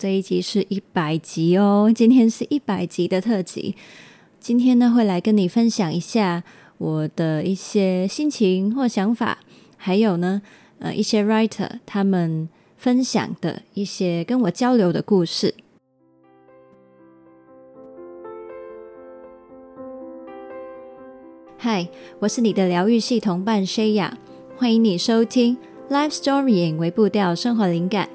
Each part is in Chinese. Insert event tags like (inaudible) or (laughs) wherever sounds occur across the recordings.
这一集是一百集哦，今天是一百集的特辑。今天呢，会来跟你分享一下我的一些心情或想法，还有呢，呃，一些 writer 他们分享的一些跟我交流的故事。嗨，我是你的疗愈系同伴 Shaya，欢迎你收听 Life Storying 微步调生活灵感。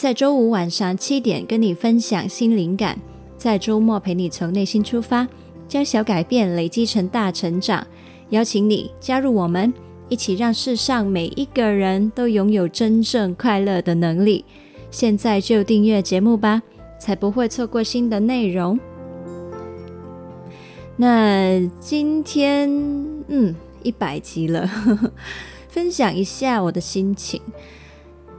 在周五晚上七点跟你分享新灵感，在周末陪你从内心出发，将小改变累积成大成长。邀请你加入我们，一起让世上每一个人都拥有真正快乐的能力。现在就订阅节目吧，才不会错过新的内容。那今天，嗯，一百集了，(laughs) 分享一下我的心情。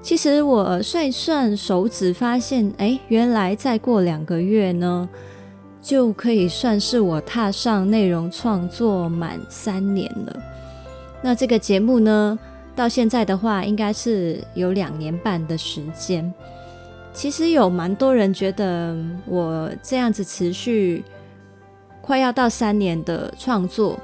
其实我算一算手指，发现，哎，原来再过两个月呢，就可以算是我踏上内容创作满三年了。那这个节目呢，到现在的话，应该是有两年半的时间。其实有蛮多人觉得我这样子持续快要到三年的创作，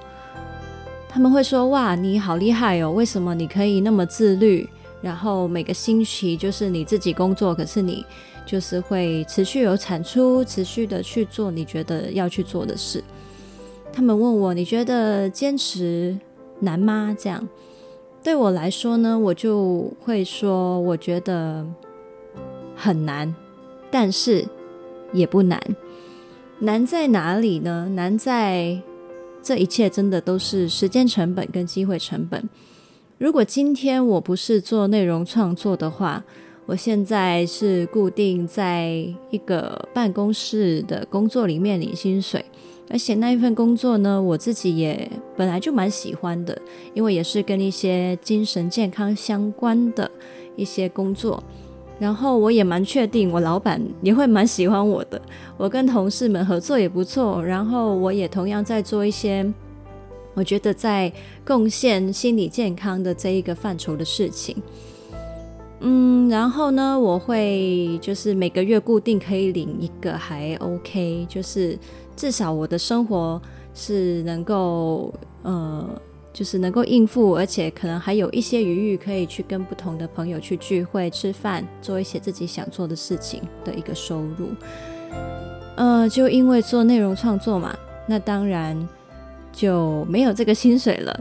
他们会说：“哇，你好厉害哦！为什么你可以那么自律？”然后每个星期就是你自己工作，可是你就是会持续有产出，持续的去做你觉得要去做的事。他们问我，你觉得坚持难吗？这样对我来说呢，我就会说，我觉得很难，但是也不难。难在哪里呢？难在这一切真的都是时间成本跟机会成本。如果今天我不是做内容创作的话，我现在是固定在一个办公室的工作里面领薪水，而且那一份工作呢，我自己也本来就蛮喜欢的，因为也是跟一些精神健康相关的一些工作，然后我也蛮确定我老板也会蛮喜欢我的，我跟同事们合作也不错，然后我也同样在做一些。我觉得在贡献心理健康的这一个范畴的事情，嗯，然后呢，我会就是每个月固定可以领一个还 OK，就是至少我的生活是能够呃，就是能够应付，而且可能还有一些余裕可以去跟不同的朋友去聚会、吃饭，做一些自己想做的事情的一个收入。呃，就因为做内容创作嘛，那当然。就没有这个薪水了。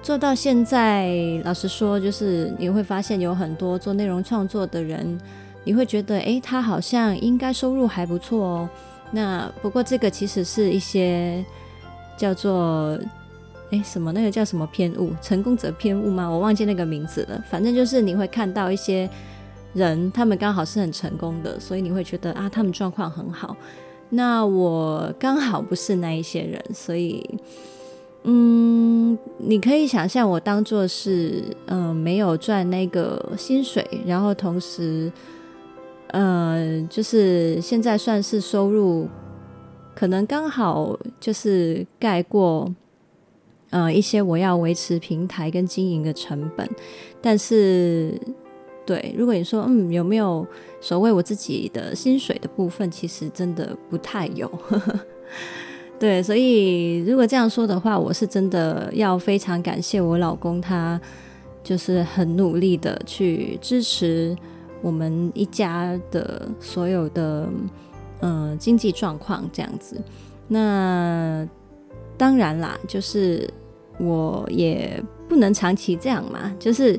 做到现在，老实说，就是你会发现有很多做内容创作的人，你会觉得，诶，他好像应该收入还不错哦。那不过这个其实是一些叫做，诶，什么那个叫什么偏误，成功者偏误吗？我忘记那个名字了。反正就是你会看到一些人，他们刚好是很成功的，所以你会觉得啊，他们状况很好。那我刚好不是那一些人，所以，嗯，你可以想象我当做是，嗯、没有赚那个薪水，然后同时，呃，就是现在算是收入，可能刚好就是盖过，呃，一些我要维持平台跟经营的成本，但是。对，如果你说嗯，有没有所谓我自己的薪水的部分，其实真的不太有。(laughs) 对，所以如果这样说的话，我是真的要非常感谢我老公，他就是很努力的去支持我们一家的所有的嗯、经济状况这样子。那当然啦，就是我也不能长期这样嘛，就是。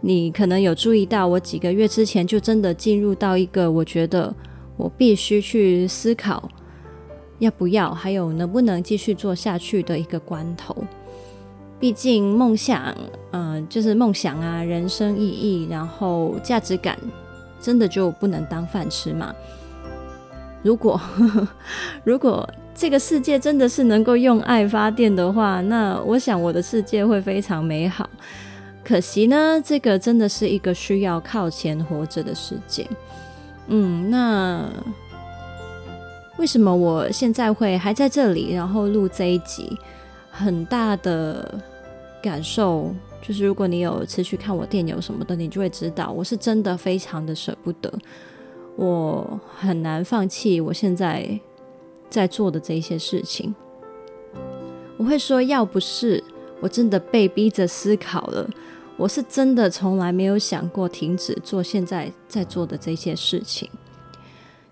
你可能有注意到，我几个月之前就真的进入到一个我觉得我必须去思考要不要，还有能不能继续做下去的一个关头。毕竟梦想，嗯、就是梦想啊，人生意义，然后价值感，真的就不能当饭吃嘛。如果呵呵 (laughs) 如果这个世界真的是能够用爱发电的话，那我想我的世界会非常美好。可惜呢，这个真的是一个需要靠钱活着的世界。嗯，那为什么我现在会还在这里，然后录这一集？很大的感受就是，如果你有持续看我电邮什么的，你就会知道，我是真的非常的舍不得。我很难放弃我现在在做的这些事情。我会说，要不是我真的被逼着思考了，我是真的从来没有想过停止做现在在做的这些事情。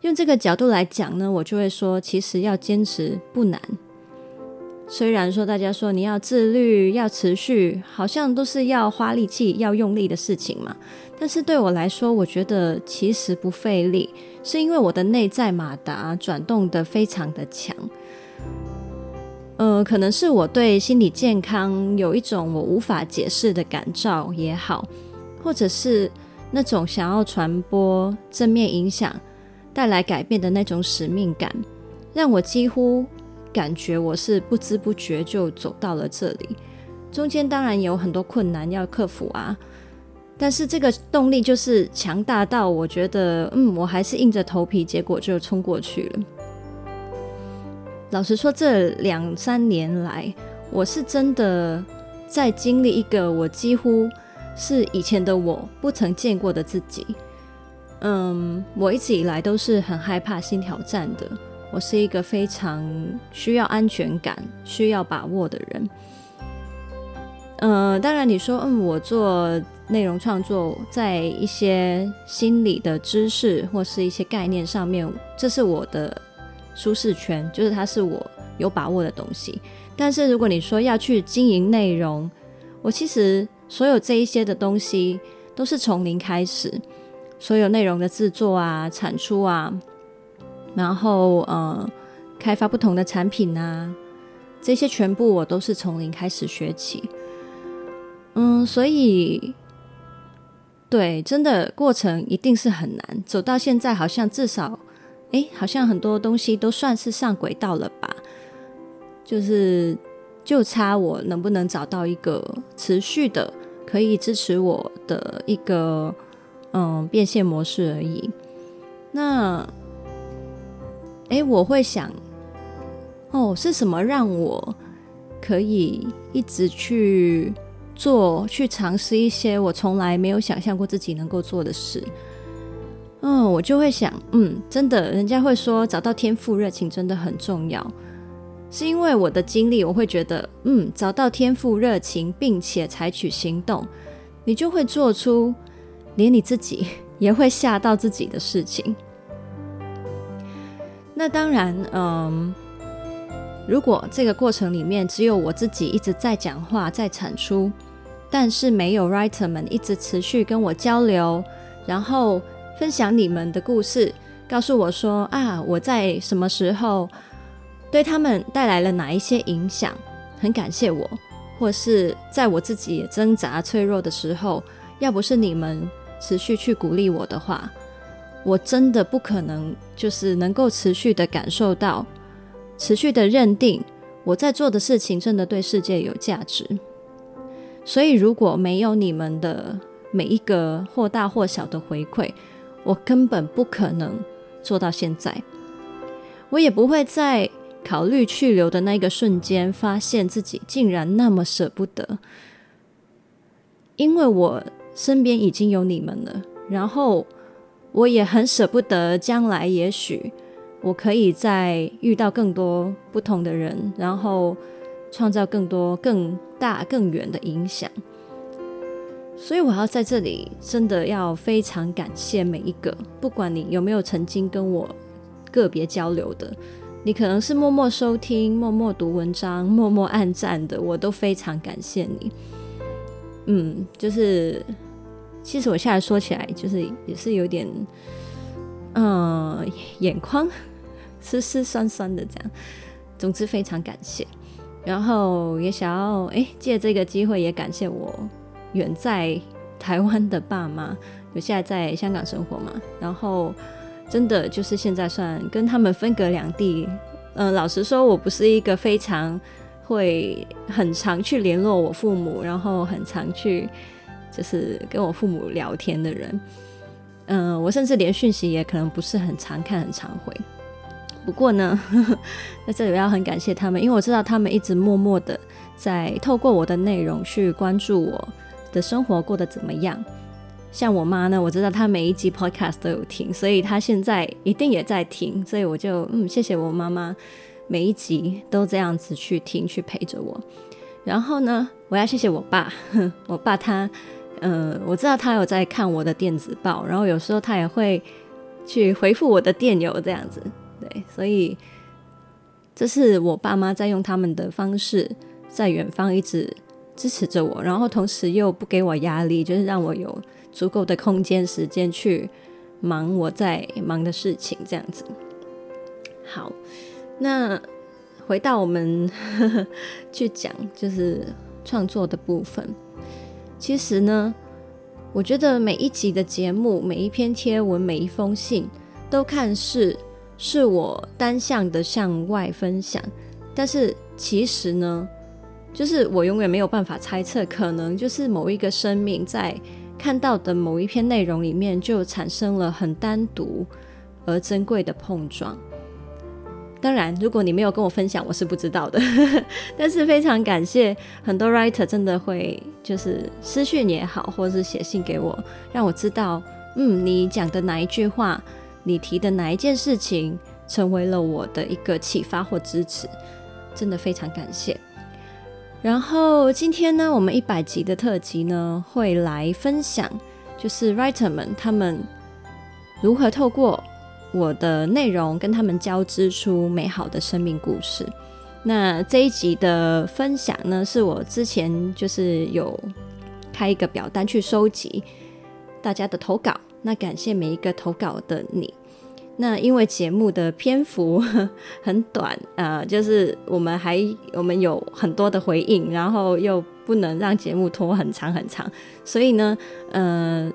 用这个角度来讲呢，我就会说，其实要坚持不难。虽然说大家说你要自律、要持续，好像都是要花力气、要用力的事情嘛。但是对我来说，我觉得其实不费力，是因为我的内在马达转动得非常的强。呃，可能是我对心理健康有一种我无法解释的感召也好，或者是那种想要传播正面影响、带来改变的那种使命感，让我几乎感觉我是不知不觉就走到了这里。中间当然有很多困难要克服啊，但是这个动力就是强大到我觉得，嗯，我还是硬着头皮，结果就冲过去了。老实说，这两三年来，我是真的在经历一个我几乎是以前的我不曾见过的自己。嗯，我一直以来都是很害怕新挑战的。我是一个非常需要安全感、需要把握的人。嗯，当然你说，嗯，我做内容创作，在一些心理的知识或是一些概念上面，这是我的。舒适圈就是它是我有把握的东西，但是如果你说要去经营内容，我其实所有这一些的东西都是从零开始，所有内容的制作啊、产出啊，然后呃开发不同的产品啊，这些全部我都是从零开始学起。嗯，所以对，真的过程一定是很难，走到现在好像至少。哎，好像很多东西都算是上轨道了吧？就是就差我能不能找到一个持续的可以支持我的一个嗯变现模式而已。那哎，我会想，哦，是什么让我可以一直去做、去尝试一些我从来没有想象过自己能够做的事？嗯，我就会想，嗯，真的，人家会说找到天赋热情真的很重要，是因为我的经历，我会觉得，嗯，找到天赋热情，并且采取行动，你就会做出连你自己也会吓到自己的事情。那当然，嗯，如果这个过程里面只有我自己一直在讲话，在产出，但是没有 writer 们一直持续跟我交流，然后。分享你们的故事，告诉我说啊，我在什么时候对他们带来了哪一些影响，很感谢我，或是在我自己挣扎脆弱的时候，要不是你们持续去鼓励我的话，我真的不可能就是能够持续的感受到，持续的认定我在做的事情真的对世界有价值。所以如果没有你们的每一个或大或小的回馈，我根本不可能做到现在，我也不会在考虑去留的那个瞬间，发现自己竟然那么舍不得，因为我身边已经有你们了，然后我也很舍不得将来也许我可以再遇到更多不同的人，然后创造更多更大更远的影响。所以我要在这里真的要非常感谢每一个，不管你有没有曾经跟我个别交流的，你可能是默默收听、默默读文章、默默按赞的，我都非常感谢你。嗯，就是其实我现在说起来，就是也是有点，嗯，眼眶湿湿酸酸的这样。总之非常感谢，然后也想要哎借这个机会也感谢我。远在台湾的爸妈，(laughs) 有现在在香港生活嘛？然后真的就是现在算跟他们分隔两地。嗯、老实说，我不是一个非常会很常去联络我父母，然后很常去就是跟我父母聊天的人。嗯、我甚至连讯息也可能不是很常看、很常回。不过呢，(laughs) 在这里我要很感谢他们，因为我知道他们一直默默的在透过我的内容去关注我的生活过得怎么样？像我妈呢，我知道她每一集 podcast 都有听，所以她现在一定也在听，所以我就嗯，谢谢我妈妈每一集都这样子去听，去陪着我。然后呢，我要谢谢我爸，(laughs) 我爸他，呃，我知道他有在看我的电子报，然后有时候他也会去回复我的电邮，这样子，对，所以这是我爸妈在用他们的方式，在远方一直支持着我，然后同时又不给我压力，就是让我有足够的空间、时间去忙我在忙的事情，这样子。好，那。回到我们 (laughs) 去讲，就是创作的部分。其实呢，我觉得每一集的节目、每一篇贴文、每一封信，都看似是我单向的向外分享，但是其实呢，就是我永远没有办法猜测，可能就是某一个生命在看到的某一篇内容里面，就产生了很单独而珍贵的碰撞。当然，如果你没有跟我分享，我是不知道的。(laughs) 但是非常感谢很多 writer 真的会就是私讯也好，或者是写信给我，让我知道，嗯，你讲的哪一句话，你提的哪一件事情，成为了我的一个启发或支持，真的非常感谢。然后今天呢，我们一百集的特辑呢，会来分享，就是 writer 们他们如何透过。我的内容跟他们交织出美好的生命故事。那这一集的分享呢，是我之前就是有开一个表单去收集大家的投稿。那感谢每一个投稿的你。那因为节目的篇幅 (laughs) 很短，呃，就是我们还我们有很多的回应，然后又不能让节目拖很长很长，所以呢，呃。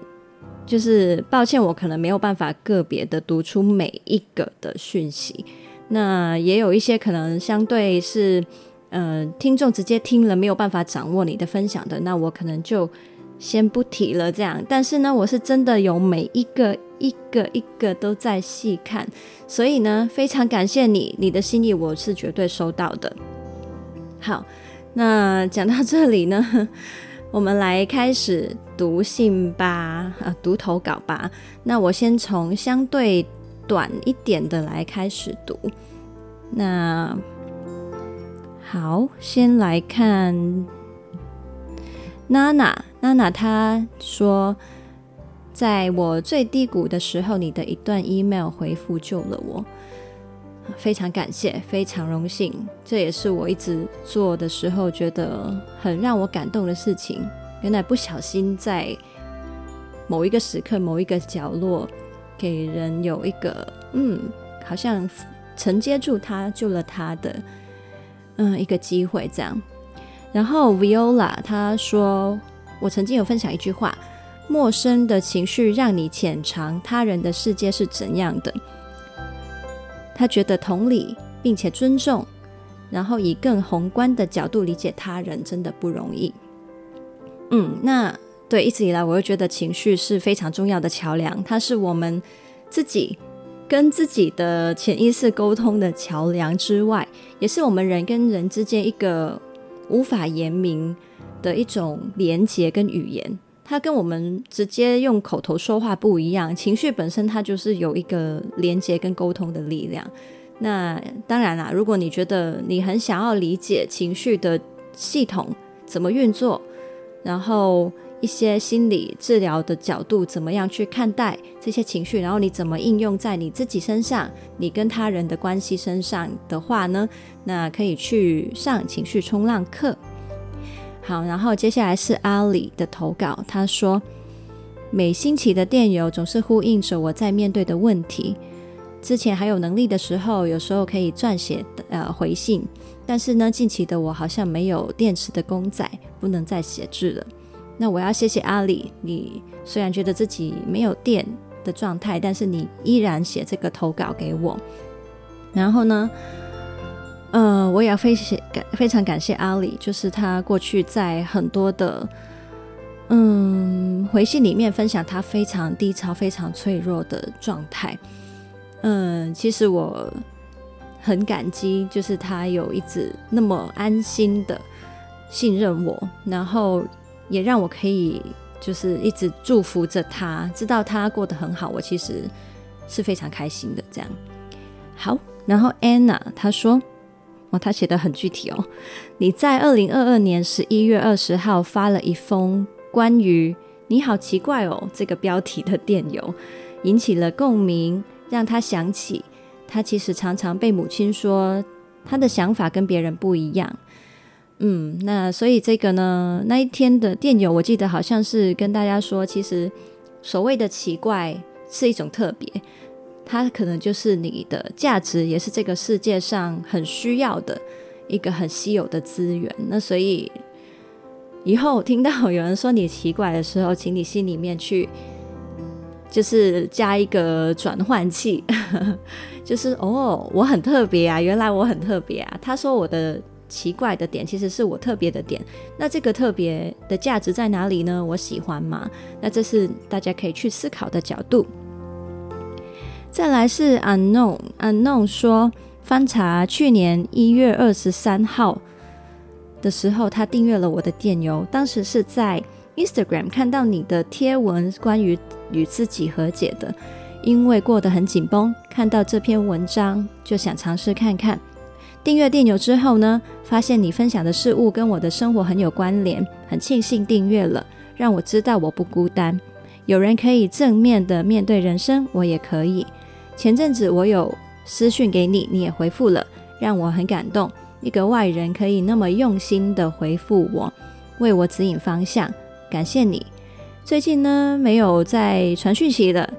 就是抱歉，我可能没有办法个别的读出每一个的讯息。那也有一些可能相对是，呃，听众直接听了没有办法掌握你的分享的，那我可能就先不提了。这样，但是呢，我是真的有每一个一个一个都在细看，所以呢，非常感谢你，你的心意我是绝对收到的。好，那讲到这里呢。(laughs) 我们来开始读信吧，啊，读投稿吧。那我先从相对短一点的来开始读。那好，先来看娜娜，娜娜她说，在我最低谷的时候，你的一段 email 回复救了我。非常感谢，非常荣幸，这也是我一直做的时候觉得很让我感动的事情。原来不小心在某一个时刻、某一个角落，给人有一个嗯，好像承接住他、救了他的嗯一个机会这样。然后 Viola 他说：“我曾经有分享一句话，陌生的情绪让你浅尝他人的世界是怎样的。”他觉得同理并且尊重，然后以更宏观的角度理解他人，真的不容易。嗯，那对，一直以来，我又觉得情绪是非常重要的桥梁，它是我们自己跟自己的潜意识沟通的桥梁之外，也是我们人跟人之间一个无法言明的一种连结跟语言。它跟我们直接用口头说话不一样，情绪本身它就是有一个连接跟沟通的力量。那当然啦，如果你觉得你很想要理解情绪的系统怎么运作，然后一些心理治疗的角度怎么样去看待这些情绪，然后你怎么应用在你自己身上，你跟他人的关系身上的话呢，那可以去上情绪冲浪课。好，然后接下来是阿里的投稿。他说，每星期的电邮总是呼应着我在面对的问题。之前还有能力的时候，有时候可以撰写呃回信，但是呢，近期的我好像没有电池的公仔，不能再写字了。那我要谢谢阿里，你虽然觉得自己没有电的状态，但是你依然写这个投稿给我。然后呢，呃，我也要非常感非常感谢阿里，就是他过去在很多的嗯回信里面分享他非常低潮、非常脆弱的状态。嗯，其实我很感激，就是他有一直那么安心的信任我，然后也让我可以就是一直祝福着他，知道他过得很好，我其实是非常开心的。这样好，然后 Anna 她说，哦，他写得很具体哦。你在二零二二年十一月二十号发了一封关于“你好奇怪哦”这个标题的电邮，引起了共鸣，让他想起他其实常常被母亲说他的想法跟别人不一样。嗯，那所以这个呢，那一天的电邮，我记得好像是跟大家说，其实所谓的奇怪是一种特别，它可能就是你的价值，也是这个世界上很需要的一个很稀有的资源。那所以以后听到有人说你奇怪的时候，请你心里面去就是加一个转换器，(laughs) 就是哦，我很特别啊，原来我很特别啊。他说我的。奇怪的点，其实是我特别的点。那这个特别的价值在哪里呢？我喜欢吗？那这是大家可以去思考的角度。再来是 unknown unknown 说，翻查去年一月二十三号的时候，他订阅了我的电邮。当时是在 Instagram 看到你的贴文，关于与自己和解的，因为过得很紧绷，看到这篇文章就想尝试看看。订阅电邮之后呢，发现你分享的事物跟我的生活很有关联，很庆幸订阅了，让我知道我不孤单，有人可以正面的面对人生，我也可以。前阵子我有私讯给你，你也回复了，让我很感动。一个外人可以那么用心的回复我，为我指引方向，感谢你。最近呢，没有再传讯息了，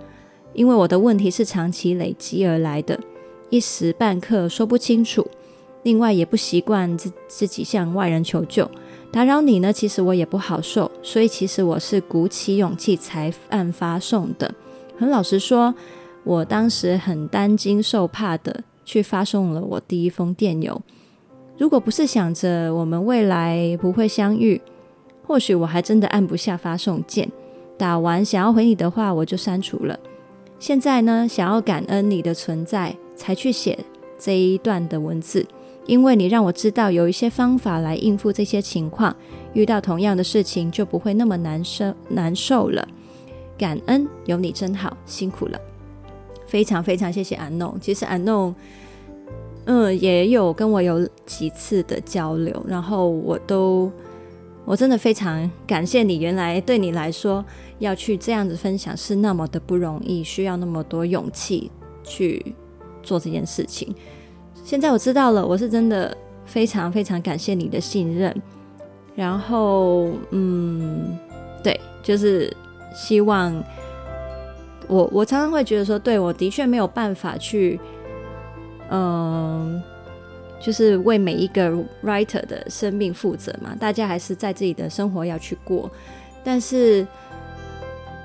因为我的问题是长期累积而来的，一时半刻说不清楚。另外也不习惯自自己向外人求救，打扰你呢，其实我也不好受，所以其实我是鼓起勇气才按发送的。很老实说，我当时很担惊受怕的去发送了我第一封电邮。如果不是想着我们未来不会相遇，或许我还真的按不下发送键。打完想要回你的话，我就删除了。现在呢，想要感恩你的存在，才去写这一段的文字。因为你让我知道有一些方法来应付这些情况，遇到同样的事情就不会那么难受难受了。感恩有你真好，辛苦了，非常非常谢谢 unknown。其实 Anno，嗯，也有跟我有几次的交流，然后我都我真的非常感谢你。原来对你来说，要去这样子分享是那么的不容易，需要那么多勇气去做这件事情。现在我知道了，我是真的非常非常感谢你的信任。然后，嗯，对，就是希望我我常常会觉得说，对，我的确没有办法去，嗯，就是为每一个 writer 的生命负责嘛。大家还是在自己的生活要去过。但是，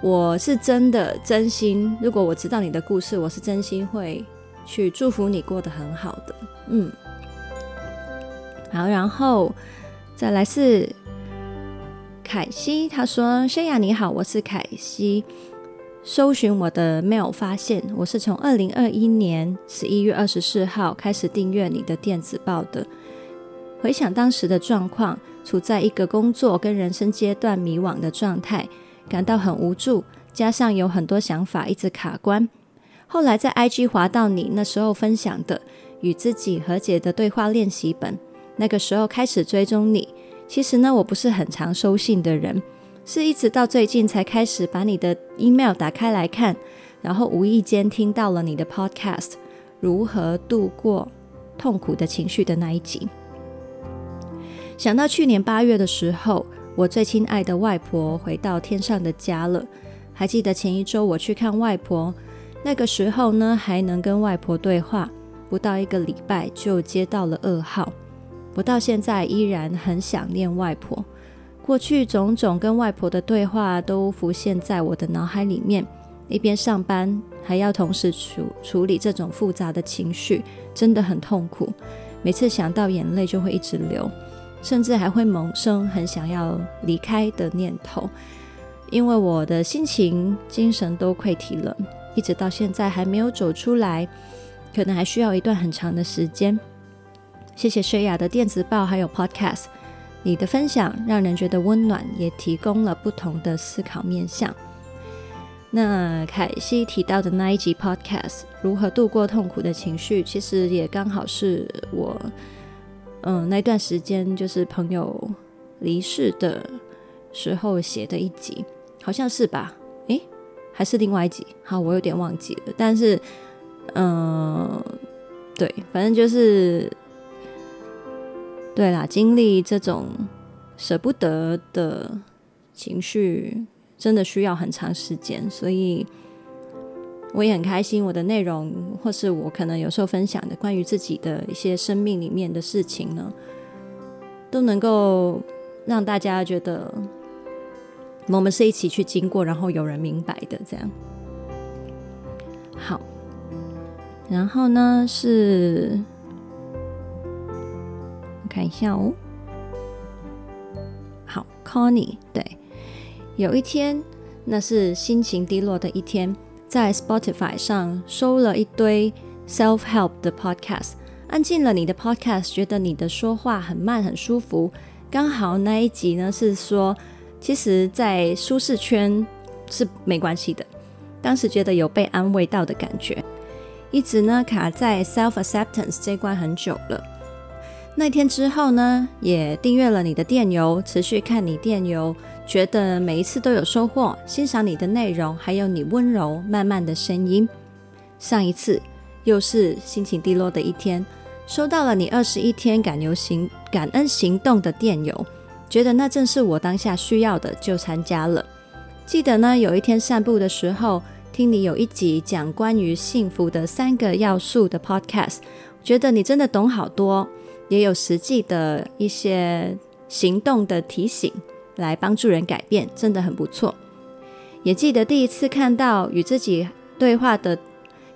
我是真的真心，如果我知道你的故事，我是真心会。去祝福你过得很好的，嗯，好，然后再来是凯西，他说：“轩雅你好，我是凯西。搜寻我的 mail 发现，我是从二零二一年十一月二十四号开始订阅你的电子报的。回想当时的状况，处在一个工作跟人生阶段迷惘的状态，感到很无助，加上有很多想法一直卡关。”后来在 IG 滑到你那时候分享的与自己和解的对话练习本，那个时候开始追踪你。其实呢，我不是很常收信的人，是一直到最近才开始把你的 email 打开来看，然后无意间听到了你的 podcast，如何度过痛苦的情绪的那一集。想到去年八月的时候，我最亲爱的外婆回到天上的家了。还记得前一周我去看外婆。那个时候呢，还能跟外婆对话，不到一个礼拜就接到了噩耗。我到现在依然很想念外婆，过去种种跟外婆的对话都浮现在我的脑海里面。一边上班，还要同时处处理这种复杂的情绪，真的很痛苦。每次想到，眼泪就会一直流，甚至还会萌生很想要离开的念头，因为我的心情、精神都溃堤了。一直到现在还没有走出来，可能还需要一段很长的时间。谢谢薛雅的电子报还有 Podcast，你的分享让人觉得温暖，也提供了不同的思考面向。那凯西提到的那一集 Podcast，如何度过痛苦的情绪，其实也刚好是我，嗯，那段时间就是朋友离世的时候写的一集，好像是吧？诶，还是另外一集？好，我有点忘记了。但是，嗯，对，反正就是。对啦，经历这种舍不得的情绪，真的需要很长时间，所以我也很开心。我的内容，或是我可能有时候分享的关于自己的一些生命里面的事情呢，都能够让大家觉得我们是一起去经过，然后有人明白的这样。好，然后呢是。看一下哦，好，Connie，对，有一天，那是心情低落的一天，在 Spotify 上收了一堆 self help 的 podcast，按进了你的 podcast，觉得你的说话很慢很舒服，刚好那一集呢是说，其实，在舒适圈是没关系的，当时觉得有被安慰到的感觉，一直呢卡在 self acceptance 这关很久了。那天之后呢，也订阅了你的电邮，持续看你电邮，觉得每一次都有收获，欣赏你的内容，还有你温柔慢慢的声音。上一次又是心情低落的一天，收到了你二十一天感恩行感恩行动的电邮，觉得那正是我当下需要的，就参加了。记得呢，有一天散步的时候，听你有一集讲关于幸福的三个要素的 podcast，觉得你真的懂好多。也有实际的一些行动的提醒，来帮助人改变，真的很不错。也记得第一次看到与自己对话的、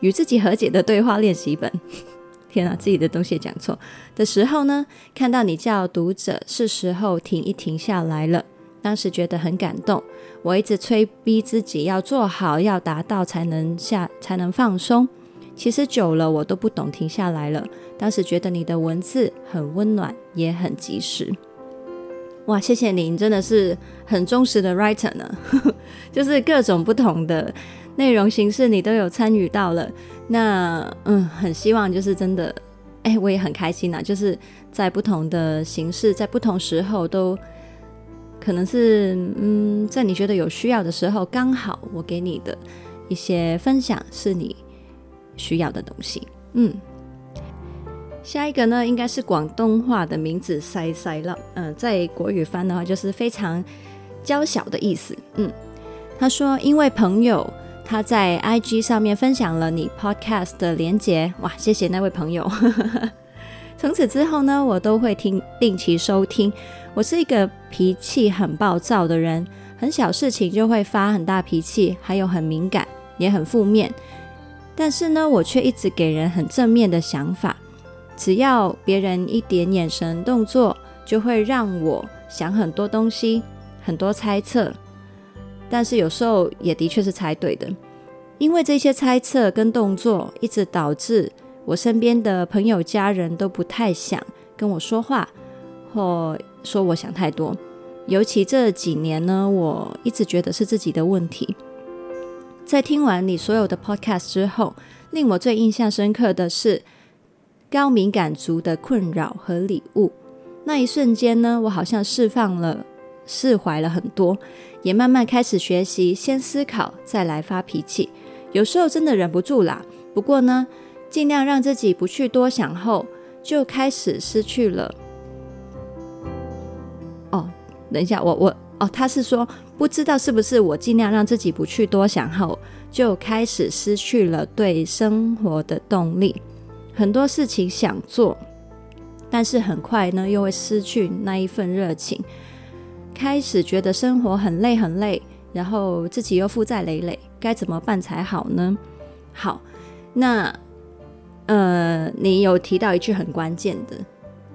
与自己和解的对话练习本，(laughs) 天啊，自己的东西也讲错的时候呢，看到你叫读者是时候停一停下来了，当时觉得很感动。我一直催逼自己要做好，要达到才能下，才能放松。其实久了，我都不懂停下来了。当时觉得你的文字很温暖，也很及时。哇，谢谢您，真的是很忠实的 writer 呢。(laughs) 就是各种不同的内容形式，你都有参与到了。那嗯，很希望就是真的，哎，我也很开心呐。就是在不同的形式，在不同时候，都可能是嗯，在你觉得有需要的时候，刚好我给你的一些分享是你需要的东西。嗯。下一个呢，应该是广东话的名字“塞塞了”。嗯，在国语翻的话，就是非常娇小的意思。嗯，他说，因为朋友他在 IG 上面分享了你 Podcast 的连结，哇，谢谢那位朋友。(laughs) 从此之后呢，我都会听，定期收听。我是一个脾气很暴躁的人，很小事情就会发很大脾气，还有很敏感，也很负面。但是呢，我却一直给人很正面的想法。只要别人一点眼神动作，就会让我想很多东西，很多猜测。但是有时候也的确是猜对的，因为这些猜测跟动作，一直导致我身边的朋友、家人都不太想跟我说话，或说我想太多。尤其这几年呢，我一直觉得是自己的问题。在听完你所有的 podcast 之后，令我最印象深刻的是。高敏感族的困扰和礼物，那一瞬间呢，我好像释放了、释怀了很多，也慢慢开始学习先思考再来发脾气。有时候真的忍不住啦，不过呢，尽量让自己不去多想后，就开始失去了。哦，等一下，我我哦，他是说不知道是不是我尽量让自己不去多想后，就开始失去了对生活的动力。很多事情想做，但是很快呢又会失去那一份热情，开始觉得生活很累很累，然后自己又负债累累，该怎么办才好呢？好，那呃，你有提到一句很关键的，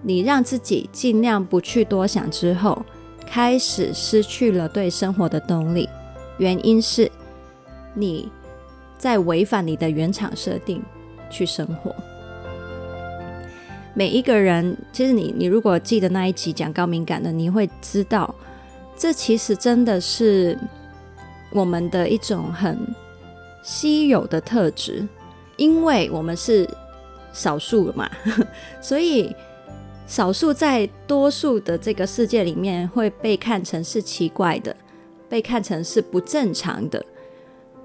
你让自己尽量不去多想之后，开始失去了对生活的动力，原因是你在违反你的原厂设定去生活。每一个人，其实你你如果记得那一集讲高敏感的，你会知道，这其实真的是我们的一种很稀有的特质，因为我们是少数嘛，(laughs) 所以少数在多数的这个世界里面会被看成是奇怪的，被看成是不正常的，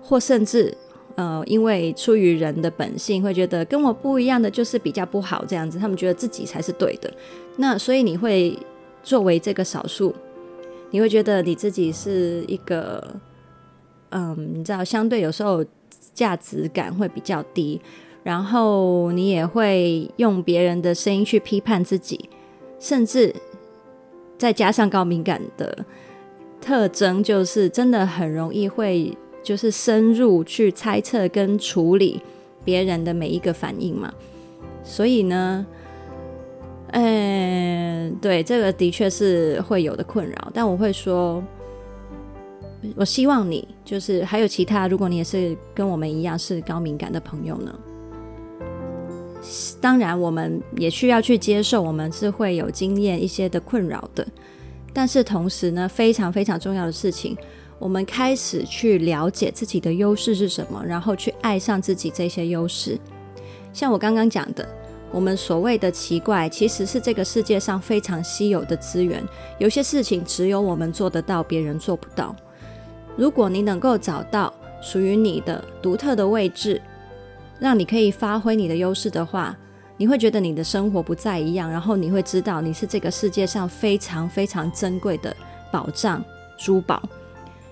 或甚至。呃，因为出于人的本性，会觉得跟我不一样的就是比较不好，这样子，他们觉得自己才是对的。那所以你会作为这个少数，你会觉得你自己是一个，嗯，你知道，相对有时候价值感会比较低，然后你也会用别人的声音去批判自己，甚至再加上高敏感的特征，就是真的很容易会。就是深入去猜测跟处理别人的每一个反应嘛，所以呢，嗯，对，这个的确是会有的困扰。但我会说，我希望你就是还有其他，如果你也是跟我们一样是高敏感的朋友呢，当然我们也需要去接受，我们是会有经验一些的困扰的。但是同时呢，非常非常重要的事情。我们开始去了解自己的优势是什么，然后去爱上自己这些优势。像我刚刚讲的，我们所谓的奇怪，其实是这个世界上非常稀有的资源。有些事情只有我们做得到，别人做不到。如果你能够找到属于你的独特的位置，让你可以发挥你的优势的话，你会觉得你的生活不再一样，然后你会知道你是这个世界上非常非常珍贵的宝藏珠宝。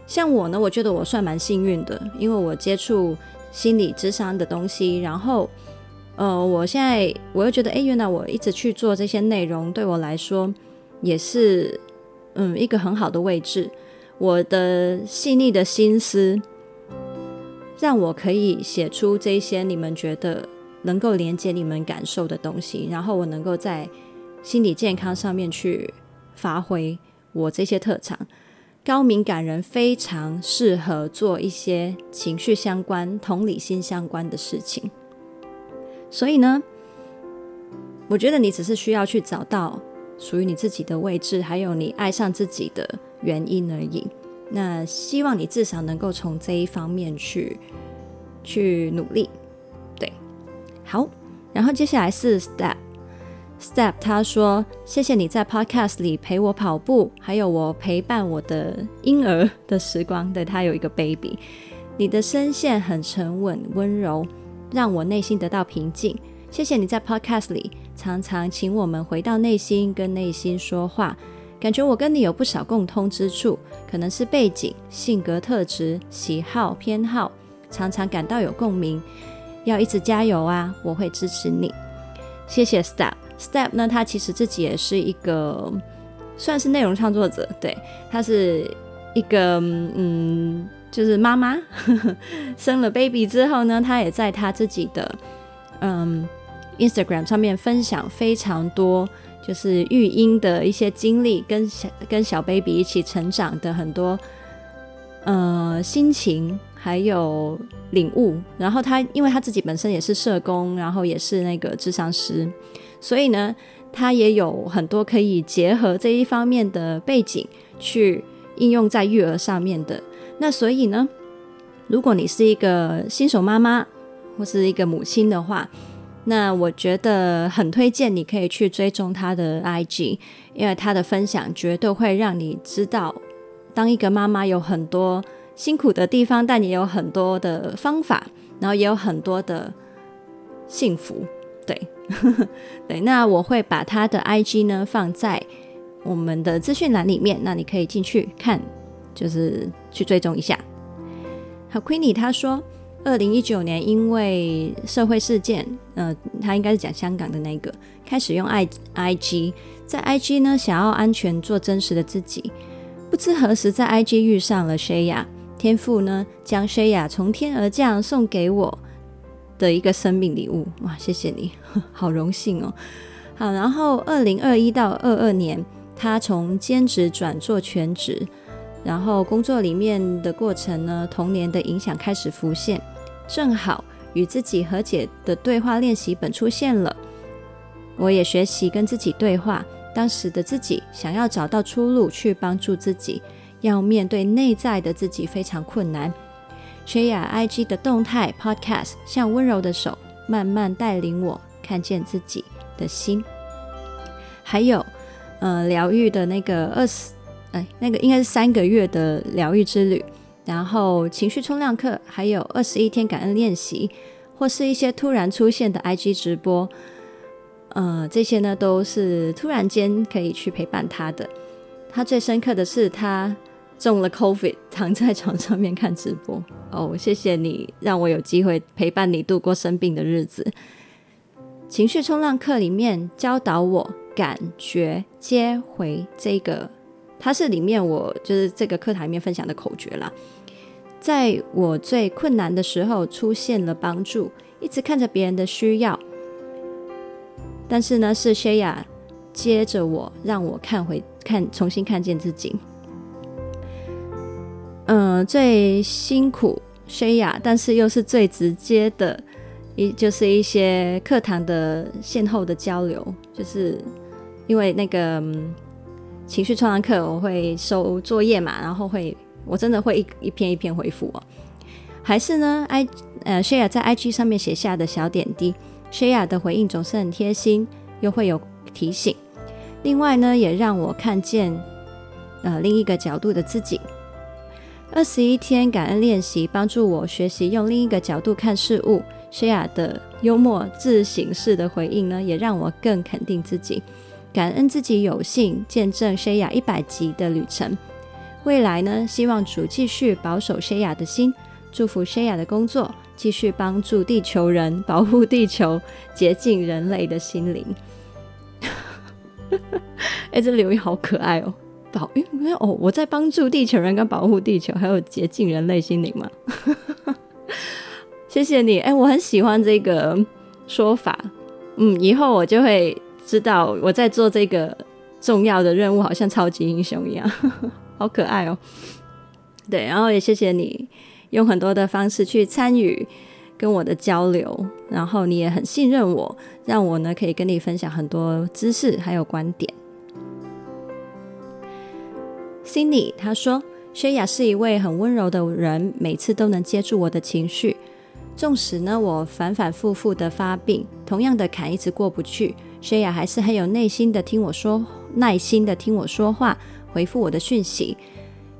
像我呢，我觉得我算蛮幸运的，因为我接触心理智商的东西，然后，呃，我现在我又觉得，哎，原来我一直去做这些内容，对我来说也是，嗯，一个很好的位置。我的细腻的心思，让我可以写出这些你们觉得能够连接你们感受的东西，然后我能够在心理健康上面去发挥我这些特长。高敏感人非常适合做一些情绪相关、同理心相关的事情，所以呢，我觉得你只是需要去找到属于你自己的位置，还有你爱上自己的原因而已。那希望你至少能够从这一方面去去努力，对，好，然后接下来是 step。Step，他说：“谢谢你在 Podcast 里陪我跑步，还有我陪伴我的婴儿的时光。对，他有一个 baby，你的声线很沉稳温柔，让我内心得到平静。谢谢你在 Podcast 里常常请我们回到内心，跟内心说话，感觉我跟你有不少共通之处，可能是背景、性格特质、喜好、偏好，常常感到有共鸣。要一直加油啊！我会支持你。谢谢 Step。” Step 呢，他其实自己也是一个算是内容创作者，对，他是一个嗯，就是妈妈 (laughs) 生了 baby 之后呢，他也在他自己的嗯 Instagram 上面分享非常多，就是育婴的一些经历，跟小跟小 baby 一起成长的很多呃心情还有领悟。然后他因为他自己本身也是社工，然后也是那个智商师。所以呢，他也有很多可以结合这一方面的背景去应用在育儿上面的。那所以呢，如果你是一个新手妈妈或是一个母亲的话，那我觉得很推荐你可以去追踪他的 IG，因为他的分享绝对会让你知道，当一个妈妈有很多辛苦的地方，但也有很多的方法，然后也有很多的幸福。对，(laughs) 对，那我会把他的 IG 呢放在我们的资讯栏里面，那你可以进去看，就是去追踪一下。好，Queenie 他说，二零一九年因为社会事件，呃，他应该是讲香港的那个，开始用 I IG，在 IG 呢想要安全做真实的自己，不知何时在 IG 遇上了 Shaya，天父呢将 Shaya 从天而降送给我。的一个生命礼物哇，谢谢你，(laughs) 好荣幸哦。好，然后二零二一到二二年，他从兼职转做全职，然后工作里面的过程呢，童年的影响开始浮现，正好与自己和解的对话练习本出现了。我也学习跟自己对话。当时的自己想要找到出路去帮助自己，要面对内在的自己非常困难。Shaya IG 的动态 Podcast 像温柔的手，慢慢带领我看见自己的心。还有，呃，疗愈的那个二十，哎，那个应该是三个月的疗愈之旅。然后情绪冲浪课，还有二十一天感恩练习，或是一些突然出现的 IG 直播。呃，这些呢都是突然间可以去陪伴他的。他最深刻的是，他中了 COVID，(laughs) 躺在床上面看直播。哦，谢谢你让我有机会陪伴你度过生病的日子。情绪冲浪课里面教导我感觉接回这个，它是里面我就是这个课堂里面分享的口诀啦。在我最困难的时候出现了帮助，一直看着别人的需要。但是呢，是 Shaya 接着我，让我看回看，重新看见自己。嗯、最辛苦 Shaya，但是又是最直接的，一就是一些课堂的线后的交流，就是因为那个、情绪创伤课，我会收作业嘛，然后会我真的会一一篇一篇回复哦。还是呢，I 呃 Shaya 在 IG 上面写下的小点滴。Shaya 的回应总是很贴心，又会有提醒。另外呢，也让我看见呃另一个角度的自己。二十一天感恩练习帮助我学习用另一个角度看事物。Shaya 的幽默自省式的回应呢，也让我更肯定自己，感恩自己有幸见证 Shaya 一百集的旅程。未来呢，希望主继续保守 Shaya 的心，祝福 Shaya 的工作。继续帮助地球人，保护地球，洁净人类的心灵。(laughs) 哎、欸，这留言好可爱哦！保，因为哦，我在帮助地球人跟保护地球，还有洁净人类心灵嘛。(laughs) 谢谢你，哎、我很喜欢这个说法。嗯，以后我就会知道我在做这个重要的任务，好像超级英雄一样，(laughs) 好可爱哦。对，然后也谢谢你。用很多的方式去参与跟我的交流，然后你也很信任我，让我呢可以跟你分享很多知识还有观点。Cindy 他说薛雅是一位很温柔的人，每次都能接住我的情绪，纵使呢我反反复复的发病，同样的坎一直过不去，Shaya 还是很有耐心的听我说，耐心的听我说话，回复我的讯息，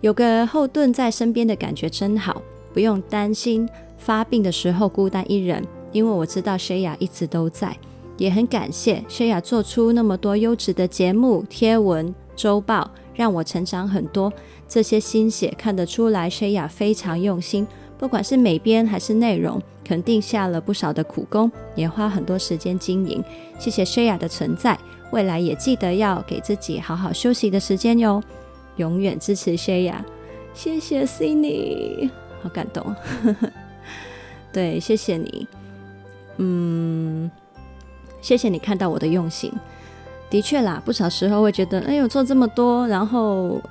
有个后盾在身边的感觉真好。不用担心发病的时候孤单一人，因为我知道 Shaya 一直都在。也很感谢 Shaya 做出那么多优质的节目、贴文、周报，让我成长很多。这些心血看得出来，Shaya 非常用心，不管是美编还是内容，肯定下了不少的苦功，也花很多时间经营。谢谢 Shaya 的存在，未来也记得要给自己好好休息的时间哟。永远支持 Shaya，谢谢 Cindy。好感动，(laughs) 对，谢谢你，嗯，谢谢你看到我的用心。的确啦，不少时候会觉得，哎呦，做这么多，然后，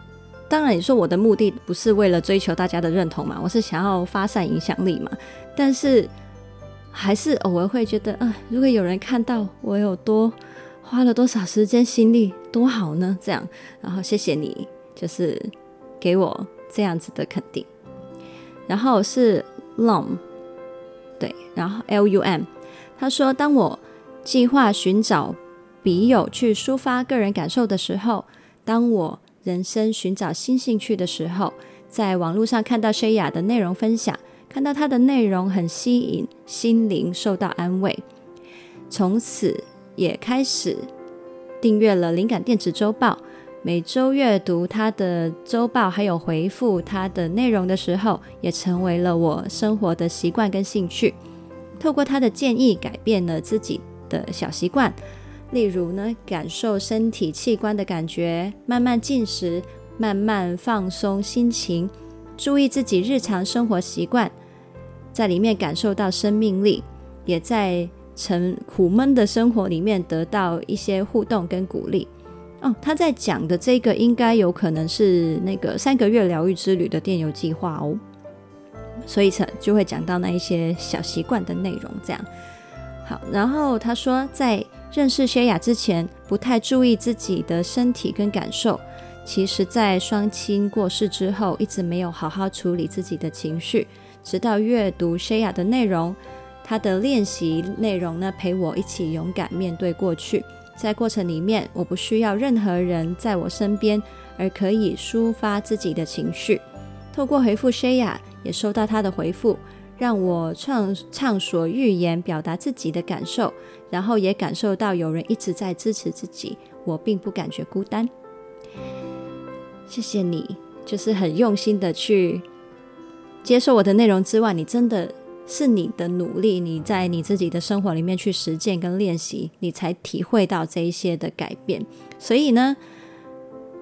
当然你说我的目的不是为了追求大家的认同嘛，我是想要发散影响力嘛。但是，还是偶尔会觉得，啊、如果有人看到我有多花了多少时间心力，多好呢？这样，然后谢谢你，就是给我这样子的肯定。然后是 Lum，对，然后 L U M，他说：“当我计划寻找笔友去抒发个人感受的时候，当我人生寻找新兴趣的时候，在网络上看到 Shaya 的内容分享，看到她的内容很吸引，心灵受到安慰，从此也开始订阅了灵感电子周报。”每周阅读他的周报，还有回复他的内容的时候，也成为了我生活的习惯跟兴趣。透过他的建议，改变了自己的小习惯，例如呢，感受身体器官的感觉，慢慢进食，慢慢放松心情，注意自己日常生活习惯，在里面感受到生命力，也在沉苦闷的生活里面得到一些互动跟鼓励。哦，他在讲的这个应该有可能是那个三个月疗愈之旅的电邮计划哦，所以才就会讲到那一些小习惯的内容。这样好，然后他说，在认识薛雅之前，不太注意自己的身体跟感受。其实，在双亲过世之后，一直没有好好处理自己的情绪。直到阅读薛雅的内容，她的练习内容呢，陪我一起勇敢面对过去。在过程里面，我不需要任何人在我身边，而可以抒发自己的情绪。透过回复薛雅，也收到她的回复。让我畅畅所欲言，表达自己的感受，然后也感受到有人一直在支持自己，我并不感觉孤单。谢谢你，就是很用心的去接受我的内容之外，你真的是你的努力，你在你自己的生活里面去实践跟练习，你才体会到这一些的改变。所以呢，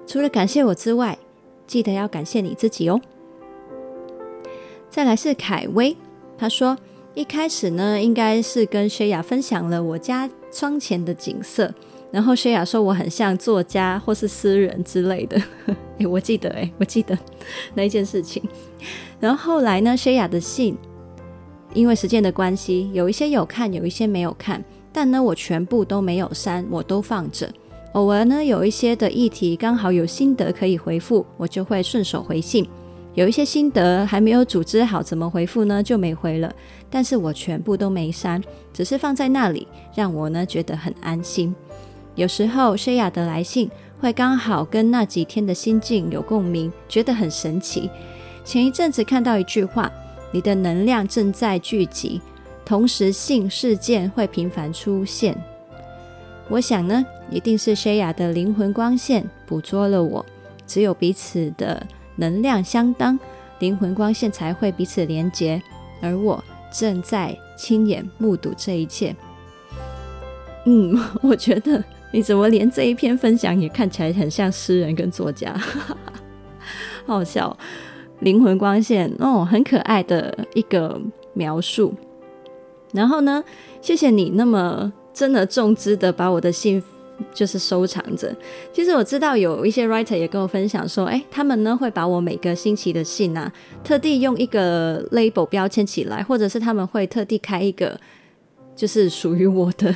除了感谢我之外，记得要感谢你自己哦。再来是凯威。他说：“一开始呢，应该是跟薛雅分享了我家窗前的景色，然后薛雅说我很像作家或是诗人之类的。(laughs) 哎，我记得，哎，我记得 (laughs) 那一件事情。然后后来呢，薛雅的信，因为时间的关系，有一些有看，有一些没有看，但呢，我全部都没有删，我都放着。偶尔呢，有一些的议题刚好有心得可以回复，我就会顺手回信。”有一些心得还没有组织好，怎么回复呢？就没回了。但是我全部都没删，只是放在那里，让我呢觉得很安心。有时候谢雅的来信会刚好跟那几天的心境有共鸣，觉得很神奇。前一阵子看到一句话：“你的能量正在聚集，同时性事件会频繁出现。”我想呢，一定是谢雅的灵魂光线捕捉了我，只有彼此的。能量相当，灵魂光线才会彼此连结，而我正在亲眼目睹这一切。嗯，(laughs) 我觉得你怎么连这一篇分享也看起来很像诗人跟作家，(laughs) 好笑。灵魂光线哦，很可爱的一个描述。然后呢，谢谢你那么真的重资的把我的幸福。就是收藏着。其实我知道有一些 writer 也跟我分享说，哎，他们呢会把我每个星期的信啊，特地用一个 label 标签起来，或者是他们会特地开一个就是属于我的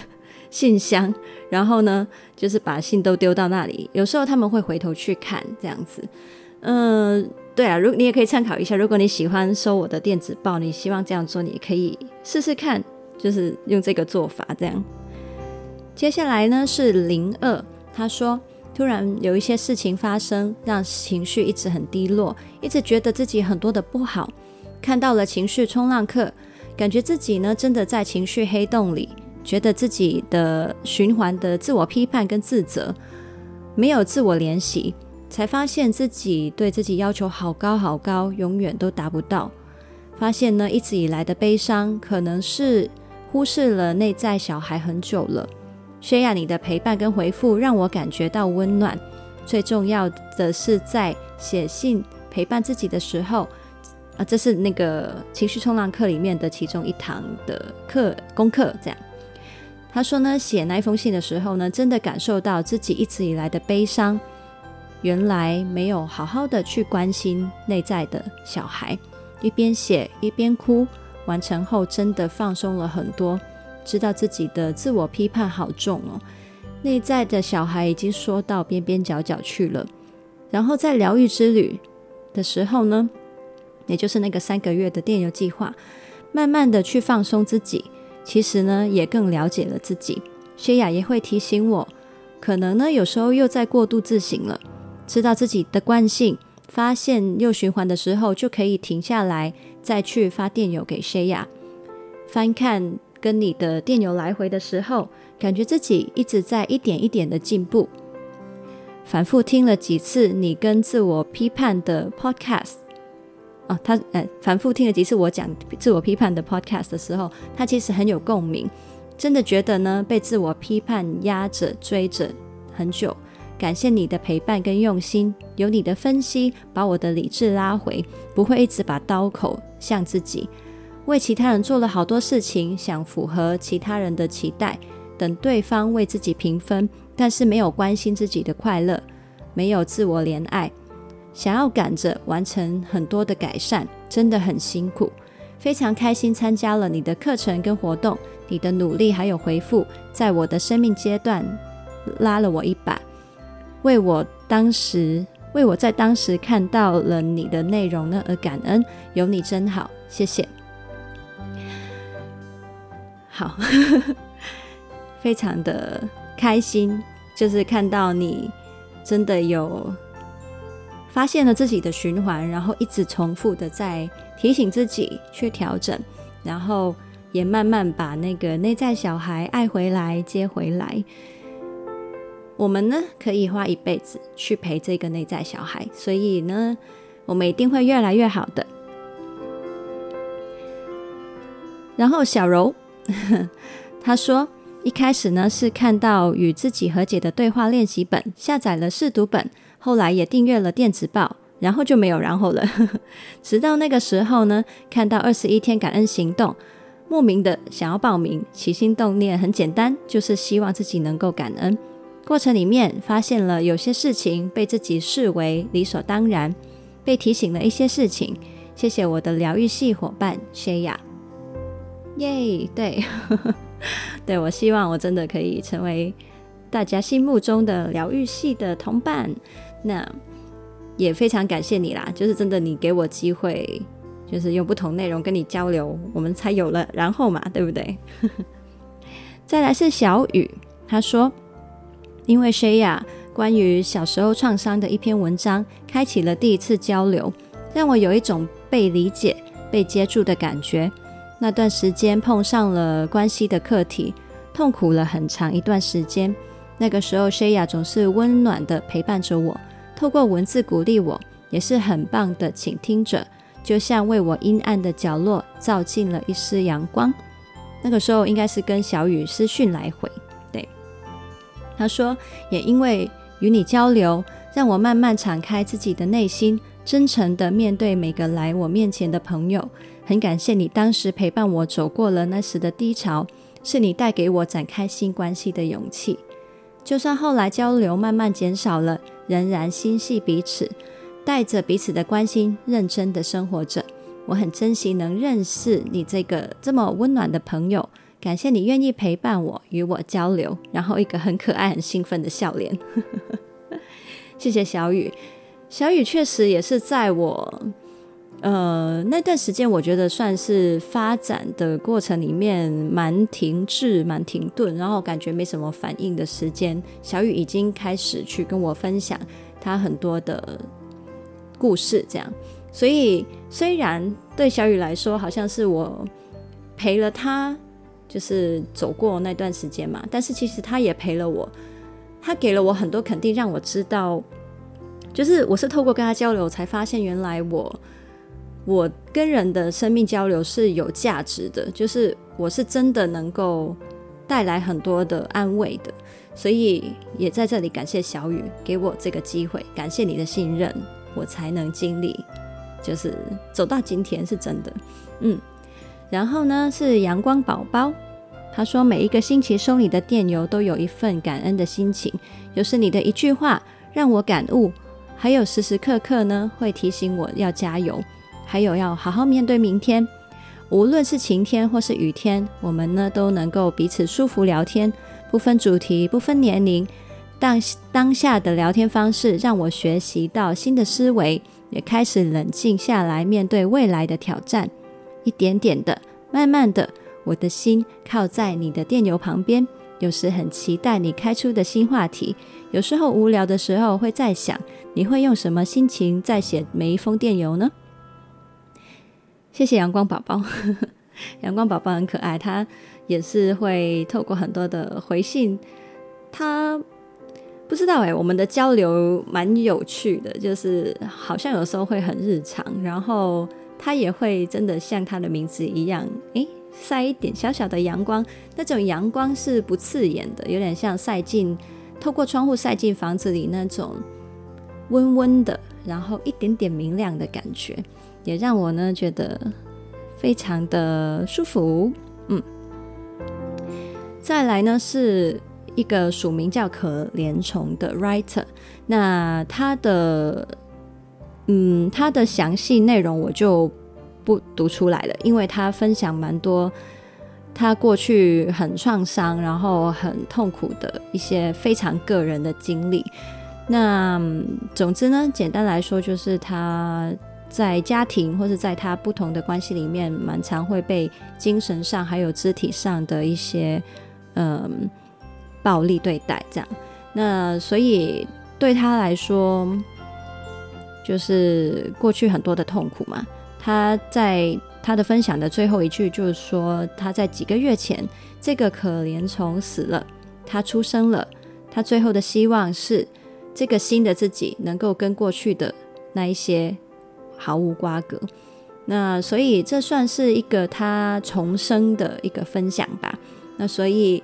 信箱，然后呢，就是把信都丢到那里。有时候他们会回头去看这样子。嗯，对啊，如你也可以参考一下。如果你喜欢收我的电子报，你希望这样做，你可以试试看，就是用这个做法这样。接下来呢是零二，他说突然有一些事情发生，让情绪一直很低落，一直觉得自己很多的不好。看到了情绪冲浪课，感觉自己呢真的在情绪黑洞里，觉得自己的循环的自我批判跟自责，没有自我怜惜，才发现自己对自己要求好高好高，永远都达不到。发现呢一直以来的悲伤，可能是忽视了内在小孩很久了。薛雅，你的陪伴跟回复让我感觉到温暖。最重要的是，在写信陪伴自己的时候，啊，这是那个情绪冲浪课里面的其中一堂的课功课。这样，他说呢，写那一封信的时候呢，真的感受到自己一直以来的悲伤，原来没有好好的去关心内在的小孩。一边写一边哭，完成后真的放松了很多。知道自己的自我批判好重哦，内在的小孩已经说到边边角角去了。然后在疗愈之旅的时候呢，也就是那个三个月的电邮计划，慢慢的去放松自己，其实呢也更了解了自己。薛雅也会提醒我，可能呢有时候又在过度自省了，知道自己的惯性，发现又循环的时候，就可以停下来，再去发电邮给薛雅，翻看。跟你的电邮来回的时候，感觉自己一直在一点一点的进步。反复听了几次你跟自我批判的 podcast，哦，他呃，反复听了几次我讲自我批判的 podcast 的时候，他其实很有共鸣。真的觉得呢，被自我批判压着追着很久。感谢你的陪伴跟用心，有你的分析，把我的理智拉回，不会一直把刀口向自己。为其他人做了好多事情，想符合其他人的期待，等对方为自己评分，但是没有关心自己的快乐，没有自我怜爱，想要赶着完成很多的改善，真的很辛苦。非常开心参加了你的课程跟活动，你的努力还有回复，在我的生命阶段拉了我一把，为我当时为我在当时看到了你的内容呢而感恩，有你真好，谢谢。好，(laughs) 非常的开心，就是看到你真的有发现了自己的循环，然后一直重复的在提醒自己去调整，然后。也慢慢把那个内在小孩爱回来、接回来。我们呢，可以花一辈子去陪这个内在小孩，所以呢，我们一定会越来越好的。然后小柔 (laughs) 他说，一开始呢是看到与自己和解的对话练习本，下载了试读本，后来也订阅了电子报，然后就没有然后了。(laughs) 直到那个时候呢，看到二十一天感恩行动。莫名的想要报名，起心动念很简单，就是希望自己能够感恩。过程里面发现了有些事情被自己视为理所当然，被提醒了一些事情。谢谢我的疗愈系伙伴 Shaya，耶！对，(laughs) 对，我希望我真的可以成为大家心目中的疗愈系的同伴。那也非常感谢你啦，就是真的你给我机会。就是用不同内容跟你交流，我们才有了然后嘛，对不对？(laughs) 再来是小雨，他说，因为 Shaya 关于小时候创伤的一篇文章，开启了第一次交流，让我有一种被理解、被接住的感觉。那段时间碰上了关系的课题，痛苦了很长一段时间。那个时候，Shaya 总是温暖的陪伴着我，透过文字鼓励我，也是很棒的倾听者。就像为我阴暗的角落照进了一丝阳光。那个时候应该是跟小雨私讯来回，对。他说，也因为与你交流，让我慢慢敞开自己的内心，真诚地面对每个来我面前的朋友。很感谢你当时陪伴我走过了那时的低潮，是你带给我展开新关系的勇气。就算后来交流慢慢减少了，仍然心系彼此。带着彼此的关心，认真的生活着。我很珍惜能认识你这个这么温暖的朋友。感谢你愿意陪伴我，与我交流。然后一个很可爱、很兴奋的笑脸。(laughs) 谢谢小雨。小雨确实也是在我呃那段时间，我觉得算是发展的过程里面蛮停滞、蛮停顿，然后感觉没什么反应的时间。小雨已经开始去跟我分享他很多的。故事这样，所以虽然对小雨来说好像是我陪了他，就是走过那段时间嘛，但是其实他也陪了我，他给了我很多肯定，让我知道，就是我是透过跟他交流，才发现原来我我跟人的生命交流是有价值的，就是我是真的能够带来很多的安慰的，所以也在这里感谢小雨给我这个机会，感谢你的信任。我才能经历，就是走到今天是真的，嗯。然后呢，是阳光宝宝，他说每一个星期收你的电邮都有一份感恩的心情，又是你的一句话让我感悟，还有时时刻刻呢会提醒我要加油，还有要好好面对明天。无论是晴天或是雨天，我们呢都能够彼此舒服聊天，不分主题，不分年龄。当当下的聊天方式让我学习到新的思维，也开始冷静下来面对未来的挑战。一点点的，慢慢的，我的心靠在你的电邮旁边。有时很期待你开出的新话题，有时候无聊的时候会在想，你会用什么心情在写每一封电邮呢？谢谢阳光宝宝，(laughs) 阳光宝宝很可爱，他也是会透过很多的回信，他。不知道哎、我们的交流蛮有趣的，就是好像有时候会很日常，然后他也会真的像他的名字一样，诶，晒一点小小的阳光，那种阳光是不刺眼的，有点像晒进透过窗户晒进房子里那种温温的，然后一点点明亮的感觉，也让我呢觉得非常的舒服。嗯，再来呢是。一个署名叫可怜虫的 writer，那他的嗯，他的详细内容我就不读出来了，因为他分享蛮多他过去很创伤，然后很痛苦的一些非常个人的经历。那总之呢，简单来说，就是他在家庭或者在他不同的关系里面，蛮常会被精神上还有肢体上的一些嗯暴力对待。这样，那所以对他来说，就是过去很多的痛苦嘛。他在。他的分享的最后一句就是说，他在几个月前，这个可怜虫死了，他出生了。他最后的希望是，这个新的自己能够跟过去的那一些毫无瓜葛。那所以这算是一个他重生的一个分享吧。那所以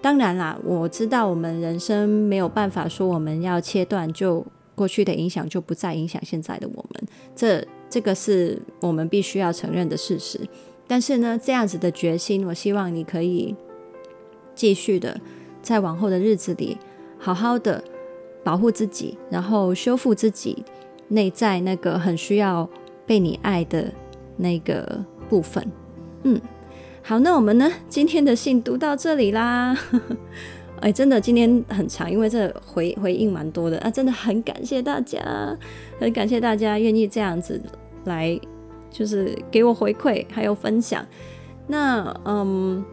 当然啦，我知道我们人生没有办法说我们要切断，就过去的影响就不再影响现在的我们。这。这个是我们必须要承认的事实，但是呢，这样子的决心，我希望你可以继续的在往后的日子里，好好的保护自己，然后修复自己内在那个很需要被你爱的那个部分。嗯，好，那我们呢，今天的信读到这里啦。(laughs) 哎，真的今天很长，因为这回回应蛮多的啊，真的很感谢大家，很感谢大家愿意这样子。来，就是给我回馈，还有分享。那嗯，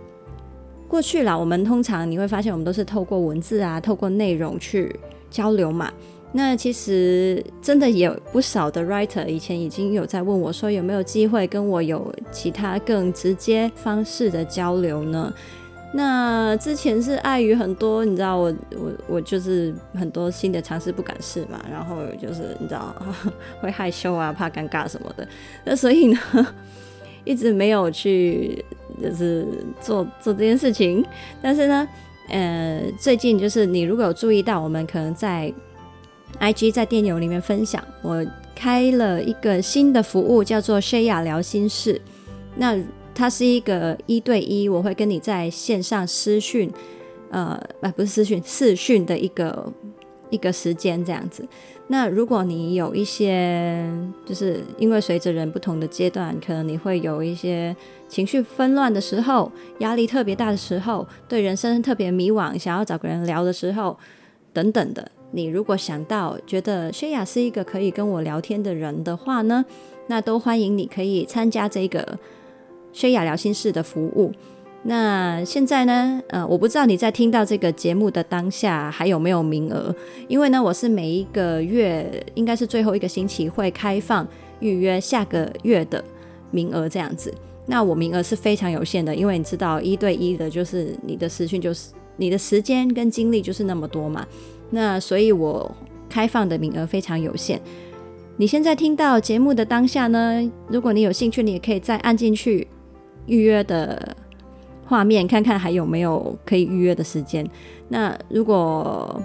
过去啦，我们通常你会发现，我们都是透过文字啊，透过内容去交流嘛。那其实真的有不少的 writer 以前已经有在问我说，有没有机会跟我有其他更直接方式的交流呢？那之前是碍于很多，你知道我我我就是很多新的尝试不敢试嘛，然后就是你知道 (laughs) 会害羞啊，怕尴尬什么的，那所以呢，(laughs) 一直没有去就是做做这件事情。但是呢，呃，最近就是你如果有注意到，我们可能在 IG 在电邮里面分享，我开了一个新的服务，叫做 Shaya 聊心事。那它是一个一对一，我会跟你在线上私讯，呃，啊不是私讯，视讯的一个一个时间这样子。那如果你有一些，就是因为随着人不同的阶段，可能你会有一些情绪纷乱的时候，压力特别大的时候，对人生特别迷惘，想要找个人聊的时候，等等的，你如果想到觉得薛雅是一个可以跟我聊天的人的话呢，那都欢迎你可以参加这个。薛雅聊心事的服务，那现在呢？呃，我不知道你在听到这个节目的当下还有没有名额，因为呢，我是每一个月应该是最后一个星期会开放预约下个月的名额这样子。那我名额是非常有限的，因为你知道一对一的，就是你的时讯就是你的时间跟精力就是那么多嘛。那所以我开放的名额非常有限。你现在听到节目的当下呢，如果你有兴趣，你也可以再按进去。预约的画面，看看还有没有可以预约的时间。那如果，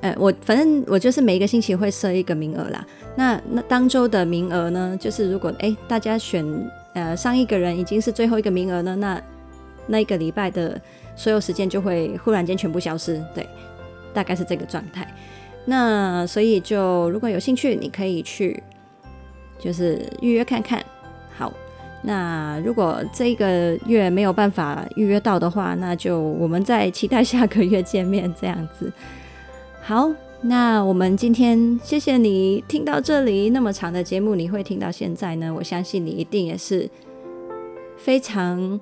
呃，我反正我就是每一个星期会设一个名额啦。那那当周的名额呢，就是如果哎大家选呃上一个人已经是最后一个名额呢，那那一个礼拜的所有时间就会忽然间全部消失。对，大概是这个状态。那所以就如果有兴趣，你可以去就是预约看看。好。那如果这个月没有办法预约到的话，那就我们再期待下个月见面这样子。好，那我们今天谢谢你听到这里那么长的节目，你会听到现在呢？我相信你一定也是非常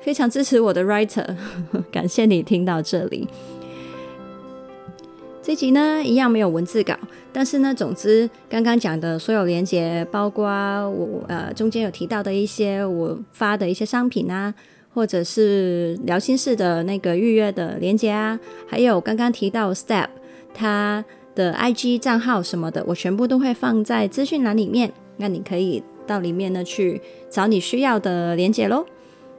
非常支持我的 writer，(laughs) 感谢你听到这里。这集呢，一样没有文字稿，但是呢，总之刚刚讲的所有连接，包括我呃中间有提到的一些我发的一些商品啊，或者是聊心事的那个预约的连接啊，还有刚刚提到 Step 他的 IG 账号什么的，我全部都会放在资讯栏里面，那你可以到里面呢去找你需要的连接喽。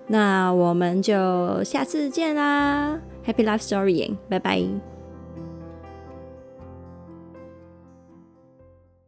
那我们就下次见啦，Happy Life Storying，拜拜。